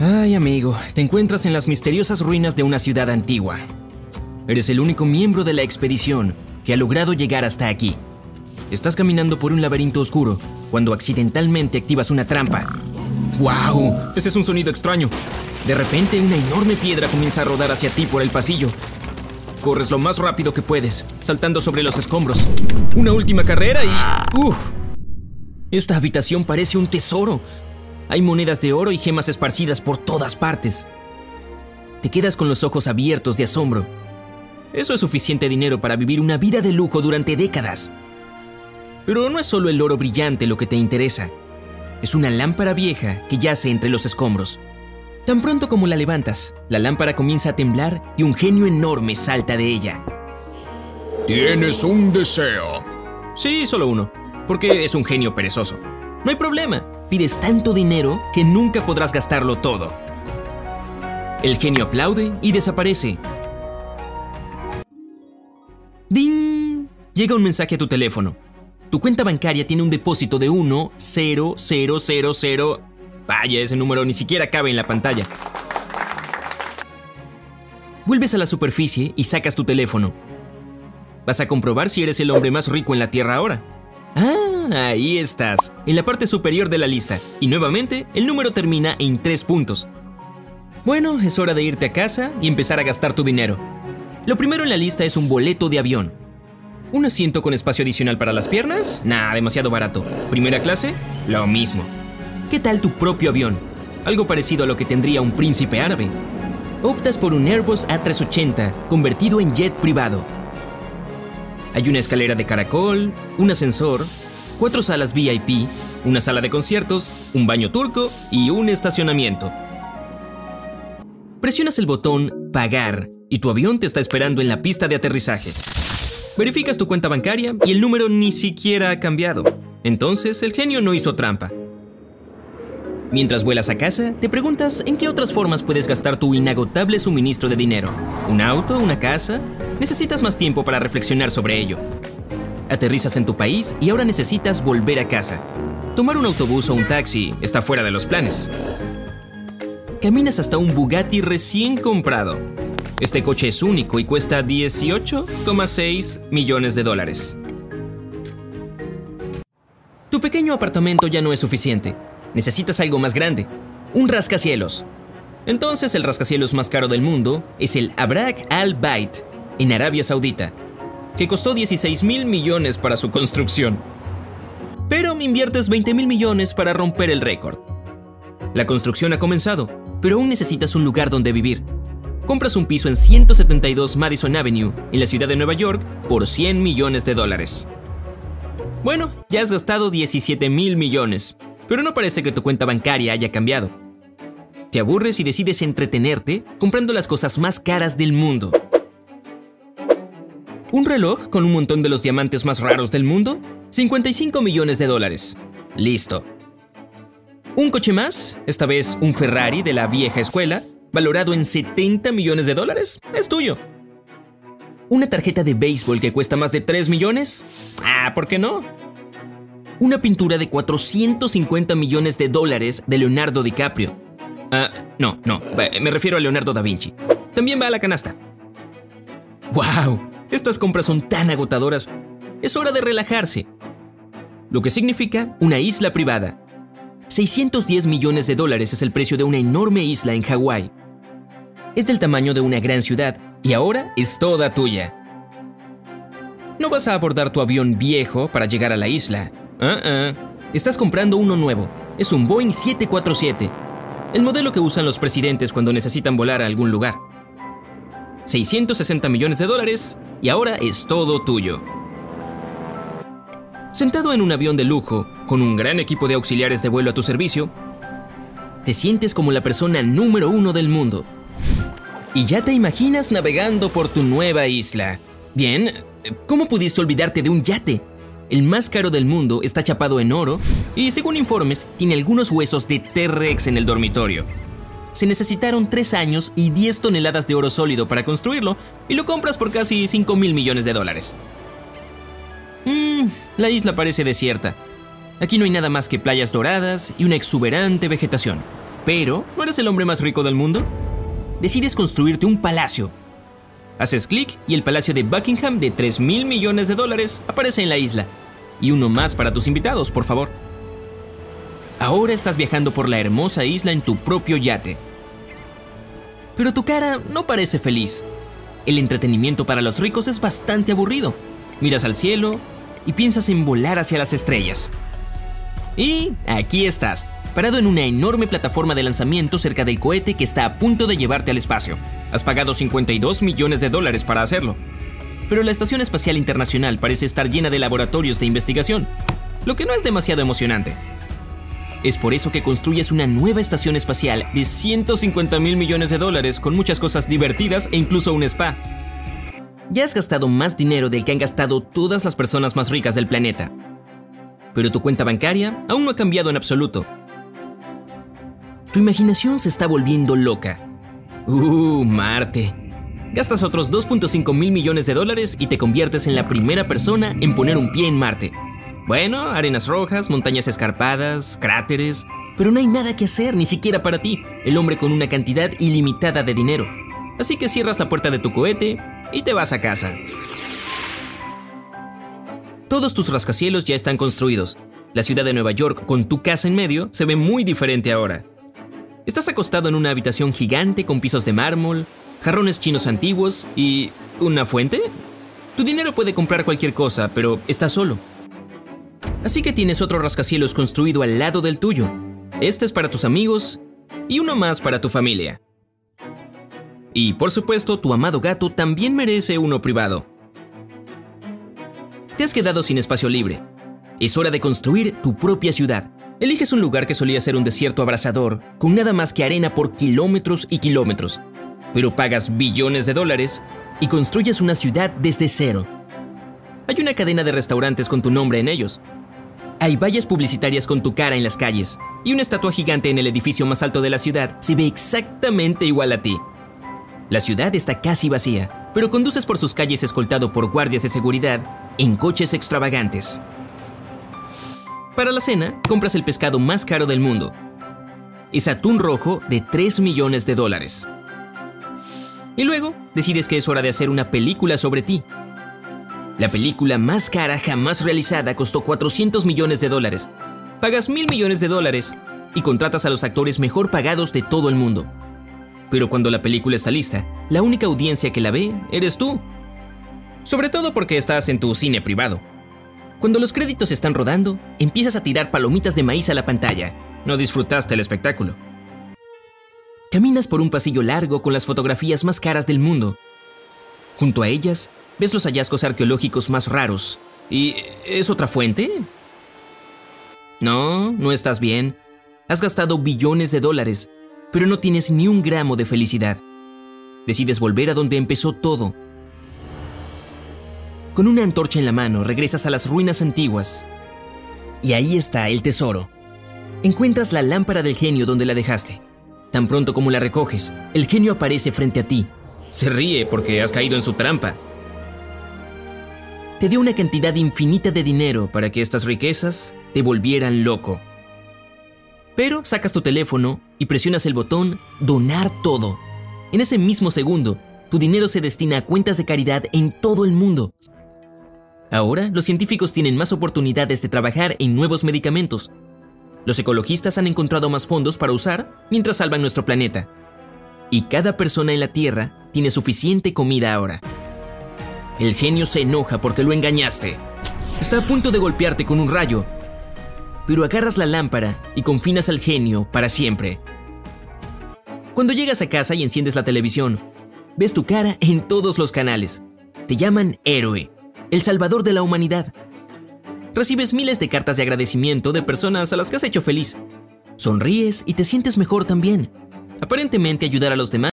Ay, amigo, te encuentras en las misteriosas ruinas de una ciudad antigua. Eres el único miembro de la expedición que ha logrado llegar hasta aquí. Estás caminando por un laberinto oscuro cuando accidentalmente activas una trampa. ¡Wow! Ese es un sonido extraño. De repente, una enorme piedra comienza a rodar hacia ti por el pasillo. Corres lo más rápido que puedes, saltando sobre los escombros. Una última carrera y... ¡Uf! Esta habitación parece un tesoro. Hay monedas de oro y gemas esparcidas por todas partes. Te quedas con los ojos abiertos de asombro. Eso es suficiente dinero para vivir una vida de lujo durante décadas. Pero no es solo el oro brillante lo que te interesa. Es una lámpara vieja que yace entre los escombros. Tan pronto como la levantas, la lámpara comienza a temblar y un genio enorme salta de ella. Tienes un deseo. Sí, solo uno, porque es un genio perezoso. No hay problema, pides tanto dinero que nunca podrás gastarlo todo. El genio aplaude y desaparece. ¡Ding! Llega un mensaje a tu teléfono. Tu cuenta bancaria tiene un depósito de 1, 0, 0, 0, 0. Vaya, ese número ni siquiera cabe en la pantalla. Vuelves a la superficie y sacas tu teléfono. Vas a comprobar si eres el hombre más rico en la Tierra ahora. Ah, ahí estás, en la parte superior de la lista. Y nuevamente, el número termina en 3 puntos. Bueno, es hora de irte a casa y empezar a gastar tu dinero. Lo primero en la lista es un boleto de avión. ¿Un asiento con espacio adicional para las piernas? Nah, demasiado barato. ¿Primera clase? Lo mismo. ¿Qué tal tu propio avión? Algo parecido a lo que tendría un príncipe árabe. Optas por un Airbus A380 convertido en jet privado. Hay una escalera de caracol, un ascensor, cuatro salas VIP, una sala de conciertos, un baño turco y un estacionamiento. Presionas el botón Pagar y tu avión te está esperando en la pista de aterrizaje. Verificas tu cuenta bancaria y el número ni siquiera ha cambiado. Entonces el genio no hizo trampa. Mientras vuelas a casa, te preguntas en qué otras formas puedes gastar tu inagotable suministro de dinero. ¿Un auto? ¿Una casa? Necesitas más tiempo para reflexionar sobre ello. Aterrizas en tu país y ahora necesitas volver a casa. Tomar un autobús o un taxi está fuera de los planes. Caminas hasta un Bugatti recién comprado. Este coche es único y cuesta 18,6 millones de dólares. Tu pequeño apartamento ya no es suficiente. Necesitas algo más grande. Un rascacielos. Entonces el rascacielos más caro del mundo es el Abrak Al Bait, en Arabia Saudita, que costó 16 mil millones para su construcción. Pero inviertes 20 mil millones para romper el récord. La construcción ha comenzado, pero aún necesitas un lugar donde vivir compras un piso en 172 Madison Avenue, en la ciudad de Nueva York, por 100 millones de dólares. Bueno, ya has gastado 17 mil millones, pero no parece que tu cuenta bancaria haya cambiado. Te aburres y decides entretenerte comprando las cosas más caras del mundo. ¿Un reloj con un montón de los diamantes más raros del mundo? 55 millones de dólares. Listo. ¿Un coche más? Esta vez un Ferrari de la vieja escuela, valorado en 70 millones de dólares, es tuyo. ¿Una tarjeta de béisbol que cuesta más de 3 millones? Ah, ¿por qué no? Una pintura de 450 millones de dólares de Leonardo DiCaprio. Ah, no, no, me refiero a Leonardo da Vinci. También va a la canasta. ¡Wow! Estas compras son tan agotadoras. Es hora de relajarse. Lo que significa una isla privada. 610 millones de dólares es el precio de una enorme isla en Hawái. Es del tamaño de una gran ciudad y ahora es toda tuya. No vas a abordar tu avión viejo para llegar a la isla. Uh Estás comprando uno nuevo. Es un Boeing 747, el modelo que usan los presidentes cuando necesitan volar a algún lugar. 660 millones de dólares y ahora es todo tuyo. Sentado en un avión de lujo, con un gran equipo de auxiliares de vuelo a tu servicio, te sientes como la persona número uno del mundo. Y ya te imaginas navegando por tu nueva isla. Bien, ¿cómo pudiste olvidarte de un yate? El más caro del mundo está chapado en oro y, según informes, tiene algunos huesos de T-Rex en el dormitorio. Se necesitaron 3 años y 10 toneladas de oro sólido para construirlo y lo compras por casi 5 mil millones de dólares. Mmm, la isla parece desierta. Aquí no hay nada más que playas doradas y una exuberante vegetación. Pero, ¿no eres el hombre más rico del mundo? Decides construirte un palacio. Haces clic y el palacio de Buckingham de 3 mil millones de dólares aparece en la isla. Y uno más para tus invitados, por favor. Ahora estás viajando por la hermosa isla en tu propio yate. Pero tu cara no parece feliz. El entretenimiento para los ricos es bastante aburrido. Miras al cielo y piensas en volar hacia las estrellas. Y aquí estás, parado en una enorme plataforma de lanzamiento cerca del cohete que está a punto de llevarte al espacio. Has pagado 52 millones de dólares para hacerlo. Pero la Estación Espacial Internacional parece estar llena de laboratorios de investigación, lo que no es demasiado emocionante. Es por eso que construyes una nueva estación espacial de 150 mil millones de dólares con muchas cosas divertidas e incluso un spa. Ya has gastado más dinero del que han gastado todas las personas más ricas del planeta. Pero tu cuenta bancaria aún no ha cambiado en absoluto. Tu imaginación se está volviendo loca. Uh, Marte. Gastas otros 2.5 mil millones de dólares y te conviertes en la primera persona en poner un pie en Marte. Bueno, arenas rojas, montañas escarpadas, cráteres, pero no hay nada que hacer, ni siquiera para ti, el hombre con una cantidad ilimitada de dinero. Así que cierras la puerta de tu cohete y te vas a casa. Todos tus rascacielos ya están construidos. La ciudad de Nueva York, con tu casa en medio, se ve muy diferente ahora. Estás acostado en una habitación gigante con pisos de mármol, jarrones chinos antiguos y... ¿Una fuente? Tu dinero puede comprar cualquier cosa, pero estás solo. Así que tienes otro rascacielos construido al lado del tuyo. Este es para tus amigos y uno más para tu familia. Y por supuesto, tu amado gato también merece uno privado. Te has quedado sin espacio libre. Es hora de construir tu propia ciudad. Eliges un lugar que solía ser un desierto abrasador, con nada más que arena por kilómetros y kilómetros. Pero pagas billones de dólares y construyes una ciudad desde cero. Hay una cadena de restaurantes con tu nombre en ellos, hay vallas publicitarias con tu cara en las calles y una estatua gigante en el edificio más alto de la ciudad se ve exactamente igual a ti. La ciudad está casi vacía, pero conduces por sus calles escoltado por guardias de seguridad en coches extravagantes. Para la cena, compras el pescado más caro del mundo. Es atún rojo de 3 millones de dólares. Y luego, decides que es hora de hacer una película sobre ti, la película más cara jamás realizada costó 400 millones de dólares. Pagas mil millones de dólares y contratas a los actores mejor pagados de todo el mundo. Pero cuando la película está lista, la única audiencia que la ve eres tú. Sobre todo porque estás en tu cine privado. Cuando los créditos están rodando, empiezas a tirar palomitas de maíz a la pantalla. No disfrutaste el espectáculo. Caminas por un pasillo largo con las fotografías más caras del mundo. Junto a ellas, ves los hallazgos arqueológicos más raros. ¿Y es otra fuente? No, no estás bien. Has gastado billones de dólares, pero no tienes ni un gramo de felicidad. Decides volver a donde empezó todo. Con una antorcha en la mano, regresas a las ruinas antiguas. Y ahí está el tesoro. Encuentras la lámpara del genio donde la dejaste. Tan pronto como la recoges, el genio aparece frente a ti. Se ríe porque has caído en su trampa te dio una cantidad infinita de dinero para que estas riquezas te volvieran loco. Pero sacas tu teléfono y presionas el botón Donar todo. En ese mismo segundo, tu dinero se destina a cuentas de caridad en todo el mundo. Ahora, los científicos tienen más oportunidades de trabajar en nuevos medicamentos. Los ecologistas han encontrado más fondos para usar mientras salvan nuestro planeta. Y cada persona en la Tierra tiene suficiente comida ahora. El genio se enoja porque lo engañaste. Está a punto de golpearte con un rayo. Pero agarras la lámpara y confinas al genio para siempre. Cuando llegas a casa y enciendes la televisión, ves tu cara en todos los canales. Te llaman héroe, el salvador de la humanidad. Recibes miles de cartas de agradecimiento de personas a las que has hecho feliz. Sonríes y te sientes mejor también. Aparentemente ayudar a los demás